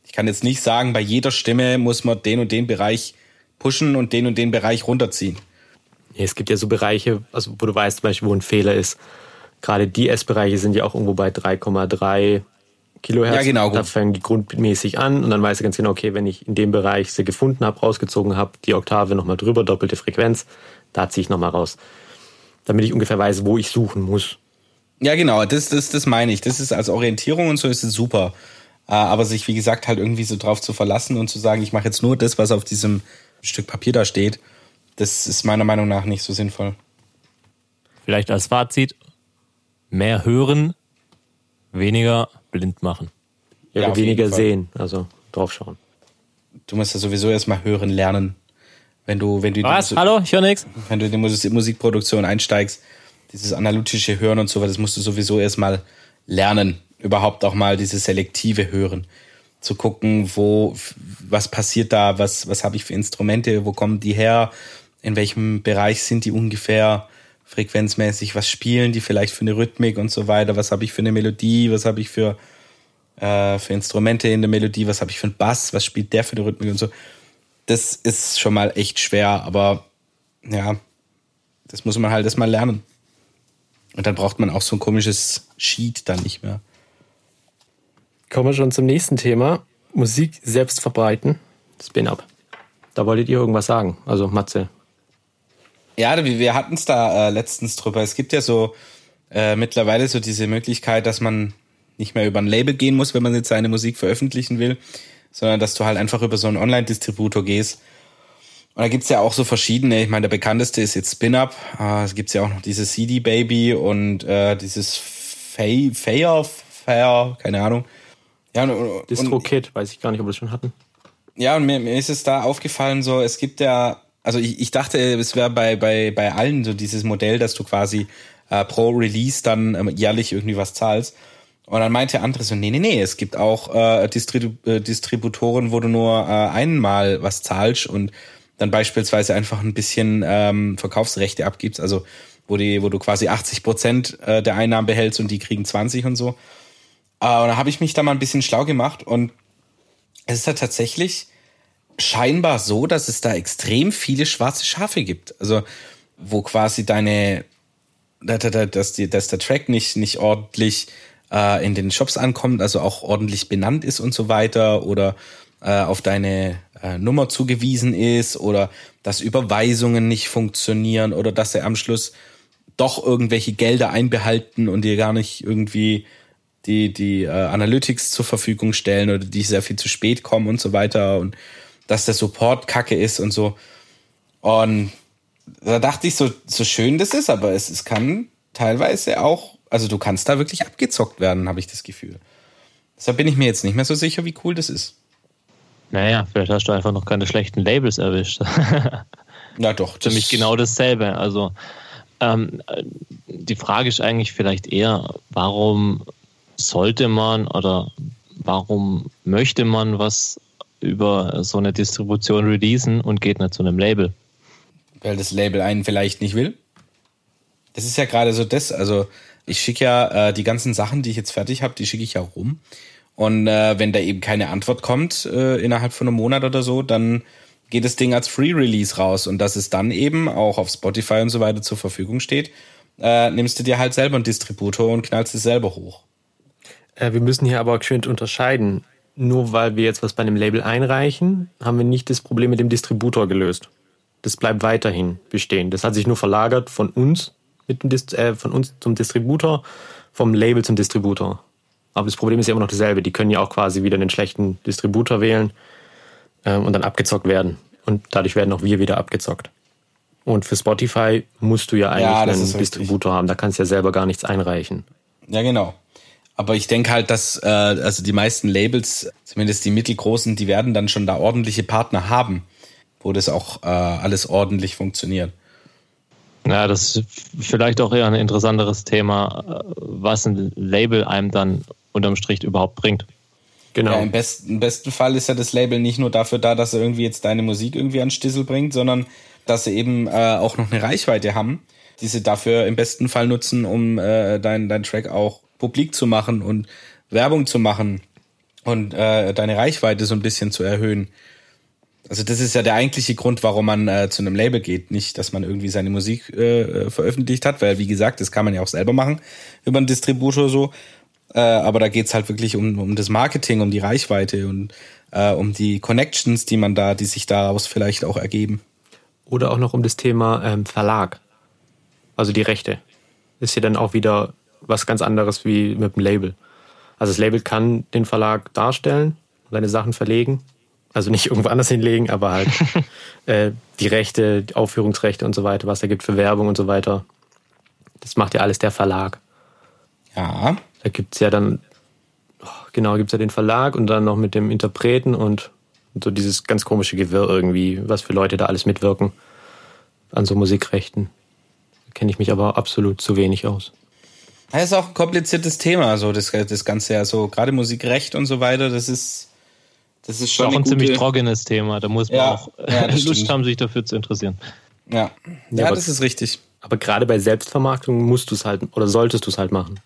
Ich kann jetzt nicht sagen, bei jeder Stimme muss man den und den Bereich pushen und den und den Bereich runterziehen. Es gibt ja so Bereiche, also wo du weißt zum Beispiel, wo ein Fehler ist. Gerade die S-Bereiche sind ja auch irgendwo bei 3,3 Kilohertz. Ja, genau. Da fangen die grundmäßig an und dann weißt du ganz genau, okay, wenn ich in dem Bereich sie gefunden habe, rausgezogen habe, die Oktave nochmal drüber, doppelte Frequenz, da ziehe ich nochmal raus. Damit ich ungefähr weiß, wo ich suchen muss. Ja, genau, das, das, das meine ich. Das ist als Orientierung und so ist es super. Äh, aber sich, wie gesagt, halt irgendwie so drauf zu verlassen und zu sagen, ich mache jetzt nur das, was auf diesem Stück Papier da steht, das ist meiner Meinung nach nicht so sinnvoll. Vielleicht als Fazit, mehr hören, weniger blind machen. Ja, ja weniger sehen, also draufschauen. Du musst ja sowieso erstmal hören lernen. Wenn du, wenn du Was? Die, Hallo, ich höre nichts. Wenn du in die Musikproduktion einsteigst, dieses analytische Hören und so, das musst du sowieso erstmal lernen überhaupt auch mal dieses selektive Hören. Zu gucken, wo, was passiert da, was, was habe ich für Instrumente, wo kommen die her, in welchem Bereich sind die ungefähr frequenzmäßig, was spielen die vielleicht für eine Rhythmik und so weiter, was habe ich für eine Melodie, was habe ich für, äh, für Instrumente in der Melodie, was habe ich für einen Bass, was spielt der für eine Rhythmik und so. Das ist schon mal echt schwer, aber ja, das muss man halt erstmal lernen. Und dann braucht man auch so ein komisches Sheet dann nicht mehr. Kommen wir schon zum nächsten Thema. Musik selbst verbreiten. Spin-Up. Da wolltet ihr irgendwas sagen. Also Matze. Ja, wir hatten es da äh, letztens drüber. Es gibt ja so äh, mittlerweile so diese Möglichkeit, dass man nicht mehr über ein Label gehen muss, wenn man jetzt seine Musik veröffentlichen will, sondern dass du halt einfach über so einen Online-Distributor gehst. Und da gibt's ja auch so verschiedene. Ich meine, der bekannteste ist jetzt Spin-Up. Äh, es gibt ja auch noch dieses CD Baby und äh, dieses Fair, Fair, Fair, keine Ahnung. Ja, und, DistroKit, weiß ich gar nicht, ob wir das schon hatten. Ja, und mir, mir ist es da aufgefallen, so, es gibt ja, also ich, ich dachte, es wäre bei, bei, bei allen so dieses Modell, dass du quasi äh, pro Release dann ähm, jährlich irgendwie was zahlst. Und dann meinte andere so, nee, nee, nee, es gibt auch äh, Distribu äh, Distributoren, wo du nur äh, einmal was zahlst und dann beispielsweise einfach ein bisschen ähm, Verkaufsrechte abgibst, also wo die, wo du quasi 80 Prozent äh, der Einnahmen behältst und die kriegen 20 und so. Äh, und da habe ich mich da mal ein bisschen schlau gemacht und es ist ja tatsächlich scheinbar so, dass es da extrem viele schwarze Schafe gibt. Also wo quasi deine, dass, die, dass der Track nicht, nicht ordentlich äh, in den Shops ankommt, also auch ordentlich benannt ist und so weiter oder äh, auf deine äh, Nummer zugewiesen ist oder dass Überweisungen nicht funktionieren oder dass er am Schluss doch irgendwelche Gelder einbehalten und dir gar nicht irgendwie die, die äh, Analytics zur Verfügung stellen oder die sehr viel zu spät kommen und so weiter und dass der Support kacke ist und so. Und da dachte ich, so, so schön das ist, aber es, es kann teilweise auch, also du kannst da wirklich abgezockt werden, habe ich das Gefühl. Deshalb bin ich mir jetzt nicht mehr so sicher, wie cool das ist. Naja, vielleicht hast du einfach noch keine schlechten Labels erwischt. Na doch. Für mich genau dasselbe. Also ähm, die Frage ist eigentlich vielleicht eher, warum sollte man oder warum möchte man was über so eine Distribution releasen und geht nicht zu einem Label? Weil das Label einen vielleicht nicht will. Das ist ja gerade so das. Also ich schicke ja äh, die ganzen Sachen, die ich jetzt fertig habe, die schicke ich ja rum. Und äh, wenn da eben keine Antwort kommt äh, innerhalb von einem Monat oder so, dann geht das Ding als Free Release raus und dass es dann eben auch auf Spotify und so weiter zur Verfügung steht, äh, nimmst du dir halt selber einen Distributor und knallst es selber hoch. Äh, wir müssen hier aber auch schön unterscheiden. Nur weil wir jetzt was bei einem Label einreichen, haben wir nicht das Problem mit dem Distributor gelöst. Das bleibt weiterhin bestehen. Das hat sich nur verlagert von uns mit dem Dist äh, von uns zum Distributor, vom Label zum Distributor. Aber das Problem ist ja immer noch dasselbe. Die können ja auch quasi wieder einen schlechten Distributor wählen äh, und dann abgezockt werden. Und dadurch werden auch wir wieder abgezockt. Und für Spotify musst du ja eigentlich ja, einen Distributor haben. Da kannst du ja selber gar nichts einreichen. Ja, genau. Aber ich denke halt, dass äh, also die meisten Labels, zumindest die mittelgroßen, die werden dann schon da ordentliche Partner haben, wo das auch äh, alles ordentlich funktioniert. Ja, das ist vielleicht auch eher ein interessanteres Thema, äh, was ein Label einem dann unterm Strich überhaupt bringt. Genau. Ja, im, besten, Im besten Fall ist ja das Label nicht nur dafür da, dass er irgendwie jetzt deine Musik irgendwie an Stissel bringt, sondern dass sie eben äh, auch noch eine Reichweite haben, die sie dafür im besten Fall nutzen, um äh, dein, dein Track auch publik zu machen und Werbung zu machen und äh, deine Reichweite so ein bisschen zu erhöhen. Also das ist ja der eigentliche Grund, warum man äh, zu einem Label geht. Nicht, dass man irgendwie seine Musik äh, veröffentlicht hat, weil wie gesagt, das kann man ja auch selber machen über einen Distributor so. Äh, aber da geht's halt wirklich um, um das Marketing, um die Reichweite und äh, um die Connections, die man da, die sich daraus vielleicht auch ergeben. Oder auch noch um das Thema ähm, Verlag. Also die Rechte. Ist ja dann auch wieder was ganz anderes wie mit dem Label. Also das Label kann den Verlag darstellen, seine Sachen verlegen. Also nicht irgendwo anders hinlegen, aber halt äh, die Rechte, die Aufführungsrechte und so weiter, was da gibt für Werbung und so weiter. Das macht ja alles der Verlag. Ja. Da gibt's ja dann, oh, genau, gibt's ja den Verlag und dann noch mit dem Interpreten und, und so dieses ganz komische Gewirr irgendwie, was für Leute da alles mitwirken an so Musikrechten. Da kenne ich mich aber absolut zu wenig aus. Das ist auch ein kompliziertes Thema, so das, das Ganze ja so, gerade Musikrecht und so weiter, das ist, das ist schon auch ein ziemlich trockenes Thema. Da muss man ja, auch ja, Lust haben, sich dafür zu interessieren. Ja, ja, Ja, aber- das ist richtig. Aber gerade bei Selbstvermarktung musst du es halt oder solltest du es halt machen.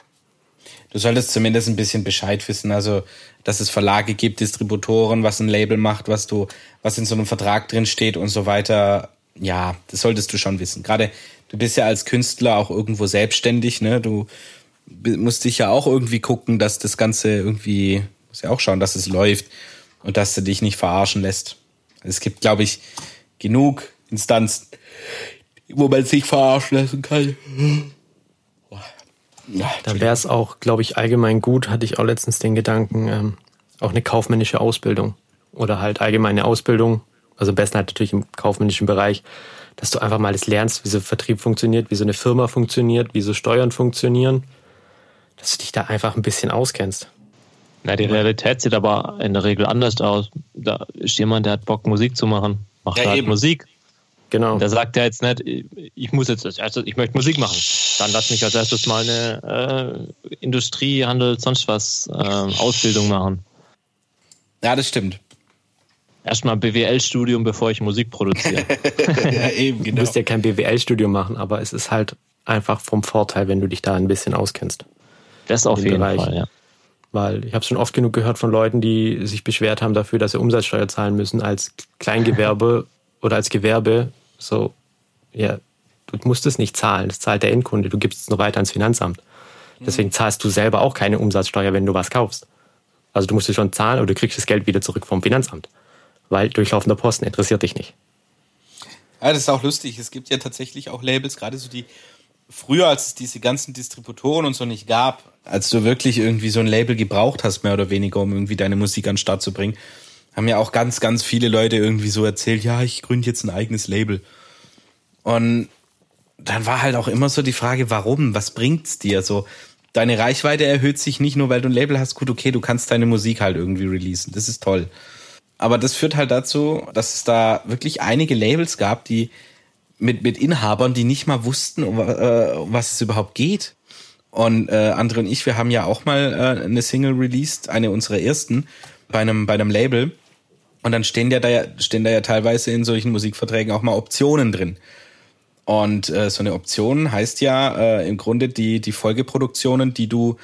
Du solltest zumindest ein bisschen Bescheid wissen, also dass es Verlage gibt, Distributoren, was ein Label macht, was du, was in so einem Vertrag drin steht und so weiter. Ja, das solltest du schon wissen. Gerade du bist ja als Künstler auch irgendwo selbstständig, ne? Du musst dich ja auch irgendwie gucken, dass das Ganze irgendwie, musst ja auch schauen, dass es läuft und dass du dich nicht verarschen lässt. Es gibt, glaube ich, genug Instanzen, wo man sich verarschen lassen kann. Ja, Da wäre es auch, glaube ich, allgemein gut, hatte ich auch letztens den Gedanken, ähm, auch eine kaufmännische Ausbildung oder halt allgemeine Ausbildung, also am besten halt natürlich im kaufmännischen Bereich, dass du einfach mal das lernst, wie so Vertrieb funktioniert, wie so eine Firma funktioniert, wie so Steuern funktionieren, dass du dich da einfach ein bisschen auskennst. Na, die Realität sieht aber in der Regel anders aus. Da ist jemand, der hat Bock, Musik zu machen. Macht Ja, halt eben. Musik. Genau. Der sagt ja jetzt nicht, ich muss jetzt als erstes, ich möchte Musik machen. Dann lass mich als erstes mal eine äh, Industrie, Handel, sonst was äh, Ausbildung machen. ja, das stimmt. Erstmal ein BWL-Studium, bevor ich Musik produziere. ja, eben, Du musst ja kein BWL-Studium machen, aber es ist halt einfach vom Vorteil, wenn du dich da ein bisschen auskennst. Das auf Den jeden Bereich. Fall, ja. Weil ich habe schon oft genug gehört von Leuten, die sich beschwert haben dafür, dass sie Umsatzsteuer zahlen müssen als Kleingewerbe oder als Gewerbe. So, ja, du musst es nicht zahlen, das zahlt der Endkunde, du gibst es nur weiter ans Finanzamt. Deswegen zahlst du selber auch keine Umsatzsteuer, wenn du was kaufst. Also du musst es schon zahlen, aber du kriegst das Geld wieder zurück vom Finanzamt. Weil durchlaufender Posten interessiert dich nicht. Ja, das ist auch lustig. Es gibt ja tatsächlich auch Labels, gerade so die früher, als es diese ganzen Distributoren und so nicht gab, als du wirklich irgendwie so ein Label gebraucht hast, mehr oder weniger, um irgendwie deine Musik an den Start zu bringen, haben ja auch ganz, ganz viele Leute irgendwie so erzählt, ja, ich gründe jetzt ein eigenes Label. Und dann war halt auch immer so die Frage, warum? Was bringt's dir? So, deine Reichweite erhöht sich nicht nur, weil du ein Label hast. Gut, okay, du kannst deine Musik halt irgendwie releasen. Das ist toll. Aber das führt halt dazu, dass es da wirklich einige Labels gab, die mit, mit Inhabern, die nicht mal wussten, um, äh, was es überhaupt geht. Und äh, Andre und ich, wir haben ja auch mal äh, eine Single released, eine unserer ersten, bei einem, bei einem Label. Und dann stehen ja da ja, stehen da ja teilweise in solchen Musikverträgen auch mal Optionen drin. Und äh, so eine Option heißt ja äh, im Grunde die, die Folgeproduktionen, die du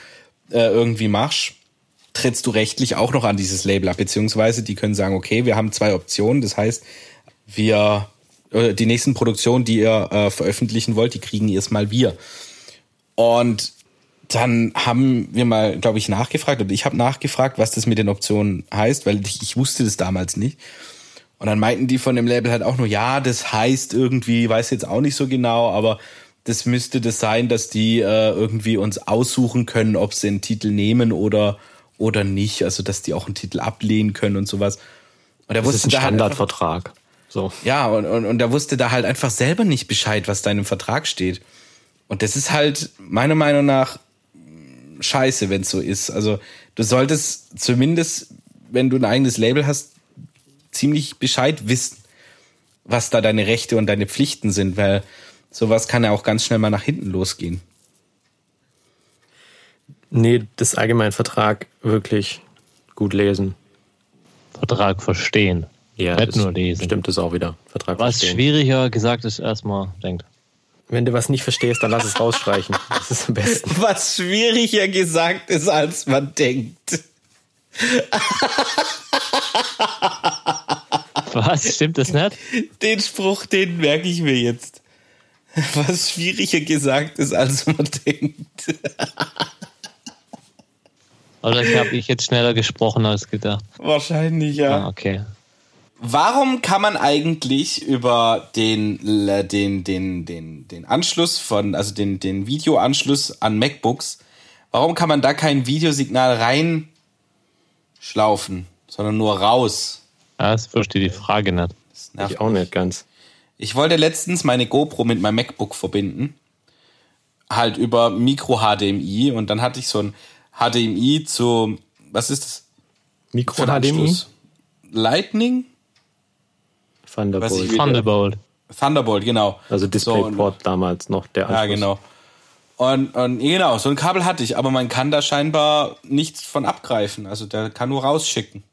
äh, irgendwie machst, trittst du rechtlich auch noch an dieses Label ab, beziehungsweise die können sagen, okay, wir haben zwei Optionen, das heißt, wir äh, die nächsten Produktionen, die ihr äh, veröffentlichen wollt, die kriegen erstmal wir. Und dann haben wir mal, glaube ich, nachgefragt, oder ich habe nachgefragt, was das mit den Optionen heißt, weil ich, ich wusste das damals nicht. Und dann meinten die von dem Label halt auch nur, ja, das heißt irgendwie, weiß jetzt auch nicht so genau, aber das müsste das sein, dass die äh, irgendwie uns aussuchen können, ob sie einen Titel nehmen oder oder nicht, also dass die auch einen Titel ablehnen können und sowas. Und er Das ist ein da halt Standardvertrag. So. ja, und, und, und er wusste da halt einfach selber nicht Bescheid, was da in dem Vertrag steht. Und das ist halt meiner Meinung nach scheiße, wenn es so ist. Also du solltest zumindest, wenn du ein eigenes Label hast, ziemlich Bescheid wissen, was da deine Rechte und deine Pflichten sind, weil sowas kann ja auch ganz schnell mal nach hinten losgehen. Nee, das Allgemeinvertrag wirklich gut lesen. Vertrag verstehen. Ja, Nicht das nur lesen. Stimmt es auch wieder. Vertrag Was verstehen. schwieriger gesagt ist, erstmal denkt. Wenn du was nicht verstehst, dann lass es rausstreichen. Das ist am besten. Was schwieriger gesagt ist, als man denkt. Was? Stimmt das nicht? Den Spruch, den merke ich mir jetzt. Was schwieriger gesagt ist, als man denkt. Oder habe ich jetzt schneller gesprochen als gedacht? Wahrscheinlich, ja. Ah, okay. Warum kann man eigentlich über den, den, den, den, den Anschluss von, also den, den Videoanschluss an MacBooks, warum kann man da kein Videosignal reinschlaufen, sondern nur raus? Ja, das verstehe die Frage nicht. Das nervt Ich auch nicht ganz. Ich wollte letztens meine GoPro mit meinem MacBook verbinden. Halt über Micro-HDMI und dann hatte ich so ein HDMI zu, was ist das? Mikro HDMI? Lightning? Thunderbolt. Ich Thunderbolt. Thunderbolt, genau. also So, DisplayPort damals noch, der Ja, Anschluss. genau. Und, und genau, so ein Kabel hatte ich, aber man kann da scheinbar nichts von abgreifen. Also der kann nur rausschicken.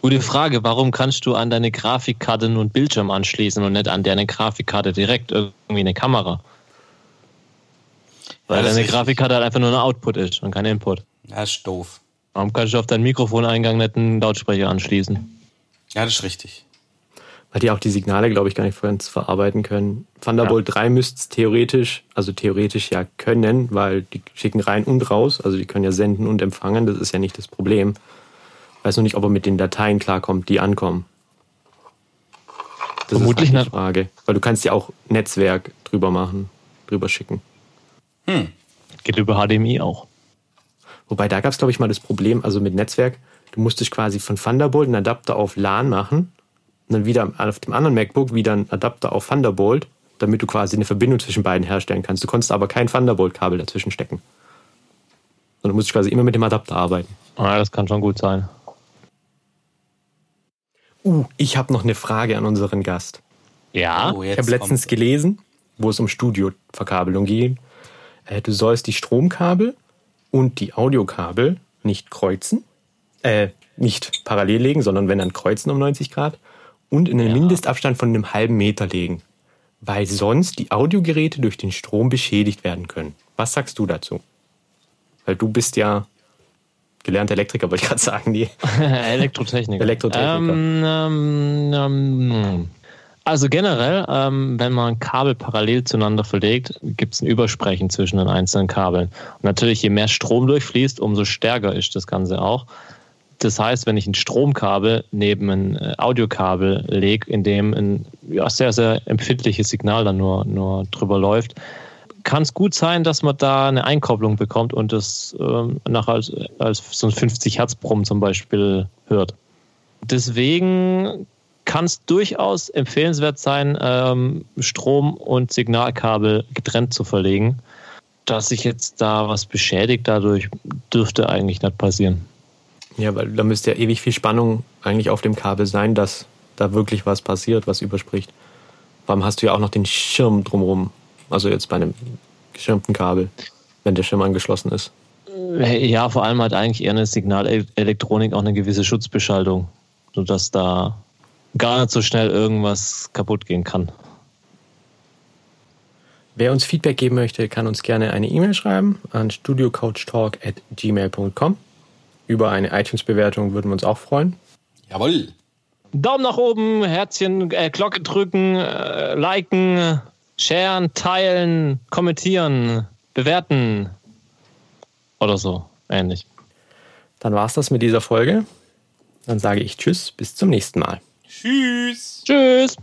Gute Frage, warum kannst du an deine Grafikkarte nur einen Bildschirm anschließen und nicht an deine Grafikkarte direkt irgendwie eine Kamera? Weil deine Grafikkarte halt einfach nur ein Output ist und kein Input. Ja, ist doof. Warum kannst du auf deinen Mikrofoneingang nicht einen Lautsprecher anschließen? Ja, das ist richtig. Weil die auch die Signale, glaube ich, gar nicht ganz verarbeiten können. Thunderbolt ja. 3 müsste es theoretisch, also theoretisch ja können, weil die schicken rein und raus, also die können ja senden und empfangen, das ist ja nicht das Problem. Weiß noch nicht, ob er mit den Dateien klarkommt, die ankommen. Das Vermutlich ist halt die Frage. Weil du kannst ja auch Netzwerk drüber machen, drüber schicken. Hm. Geht über HDMI auch. Wobei da gab es, glaube ich, mal das Problem, also mit Netzwerk, du musstest quasi von Thunderbolt einen Adapter auf LAN machen und dann wieder auf dem anderen MacBook wieder einen Adapter auf Thunderbolt, damit du quasi eine Verbindung zwischen beiden herstellen kannst. Du konntest aber kein Thunderbolt-Kabel dazwischen stecken. Sondern du musst quasi immer mit dem Adapter arbeiten. Ah, das kann schon gut sein. Uh, ich habe noch eine Frage an unseren Gast. Ja, oh, ich habe letztens gelesen, wo es um Studioverkabelung ging. Äh, du sollst die Stromkabel und die Audiokabel nicht kreuzen, äh, nicht parallel legen, sondern wenn dann kreuzen um 90 Grad und in einen ja. Mindestabstand von einem halben Meter legen, weil sonst die Audiogeräte durch den Strom beschädigt werden können. Was sagst du dazu? Weil du bist ja gelernter Elektriker, wollte ich gerade sagen. Die Elektrotechniker. Elektrotechniker. Ähm, ähm, ähm, also generell, ähm, wenn man Kabel parallel zueinander verlegt, gibt es ein Übersprechen zwischen den einzelnen Kabeln. Und natürlich, je mehr Strom durchfließt, umso stärker ist das Ganze auch. Das heißt, wenn ich ein Stromkabel neben ein äh, Audiokabel lege, in dem ein ja, sehr, sehr empfindliches Signal dann nur, nur drüber läuft, kann es gut sein, dass man da eine Einkopplung bekommt und das ähm, nachher als, als so ein 50 Hertz Brumm zum Beispiel hört. Deswegen kann es durchaus empfehlenswert sein, ähm, Strom- und Signalkabel getrennt zu verlegen. Dass sich jetzt da was beschädigt, dadurch dürfte eigentlich nicht passieren. Ja, weil da müsste ja ewig viel Spannung eigentlich auf dem Kabel sein, dass da wirklich was passiert, was überspricht. Warum hast du ja auch noch den Schirm drumherum? Also jetzt bei einem geschirmten Kabel, wenn der Schirm angeschlossen ist. Ja, vor allem hat eigentlich eher eine Signalelektronik auch eine gewisse Schutzbeschaltung, sodass da gar nicht so schnell irgendwas kaputt gehen kann. Wer uns Feedback geben möchte, kann uns gerne eine E-Mail schreiben an studiocouchtalk.gmail.com. Über eine iTunes-Bewertung würden wir uns auch freuen. Jawohl. Daumen nach oben, Herzchen, äh, Glocke drücken, äh, liken, sharen, teilen, kommentieren, bewerten oder so ähnlich. Dann war es das mit dieser Folge. Dann sage ich Tschüss, bis zum nächsten Mal. Tschüss. Tschüss.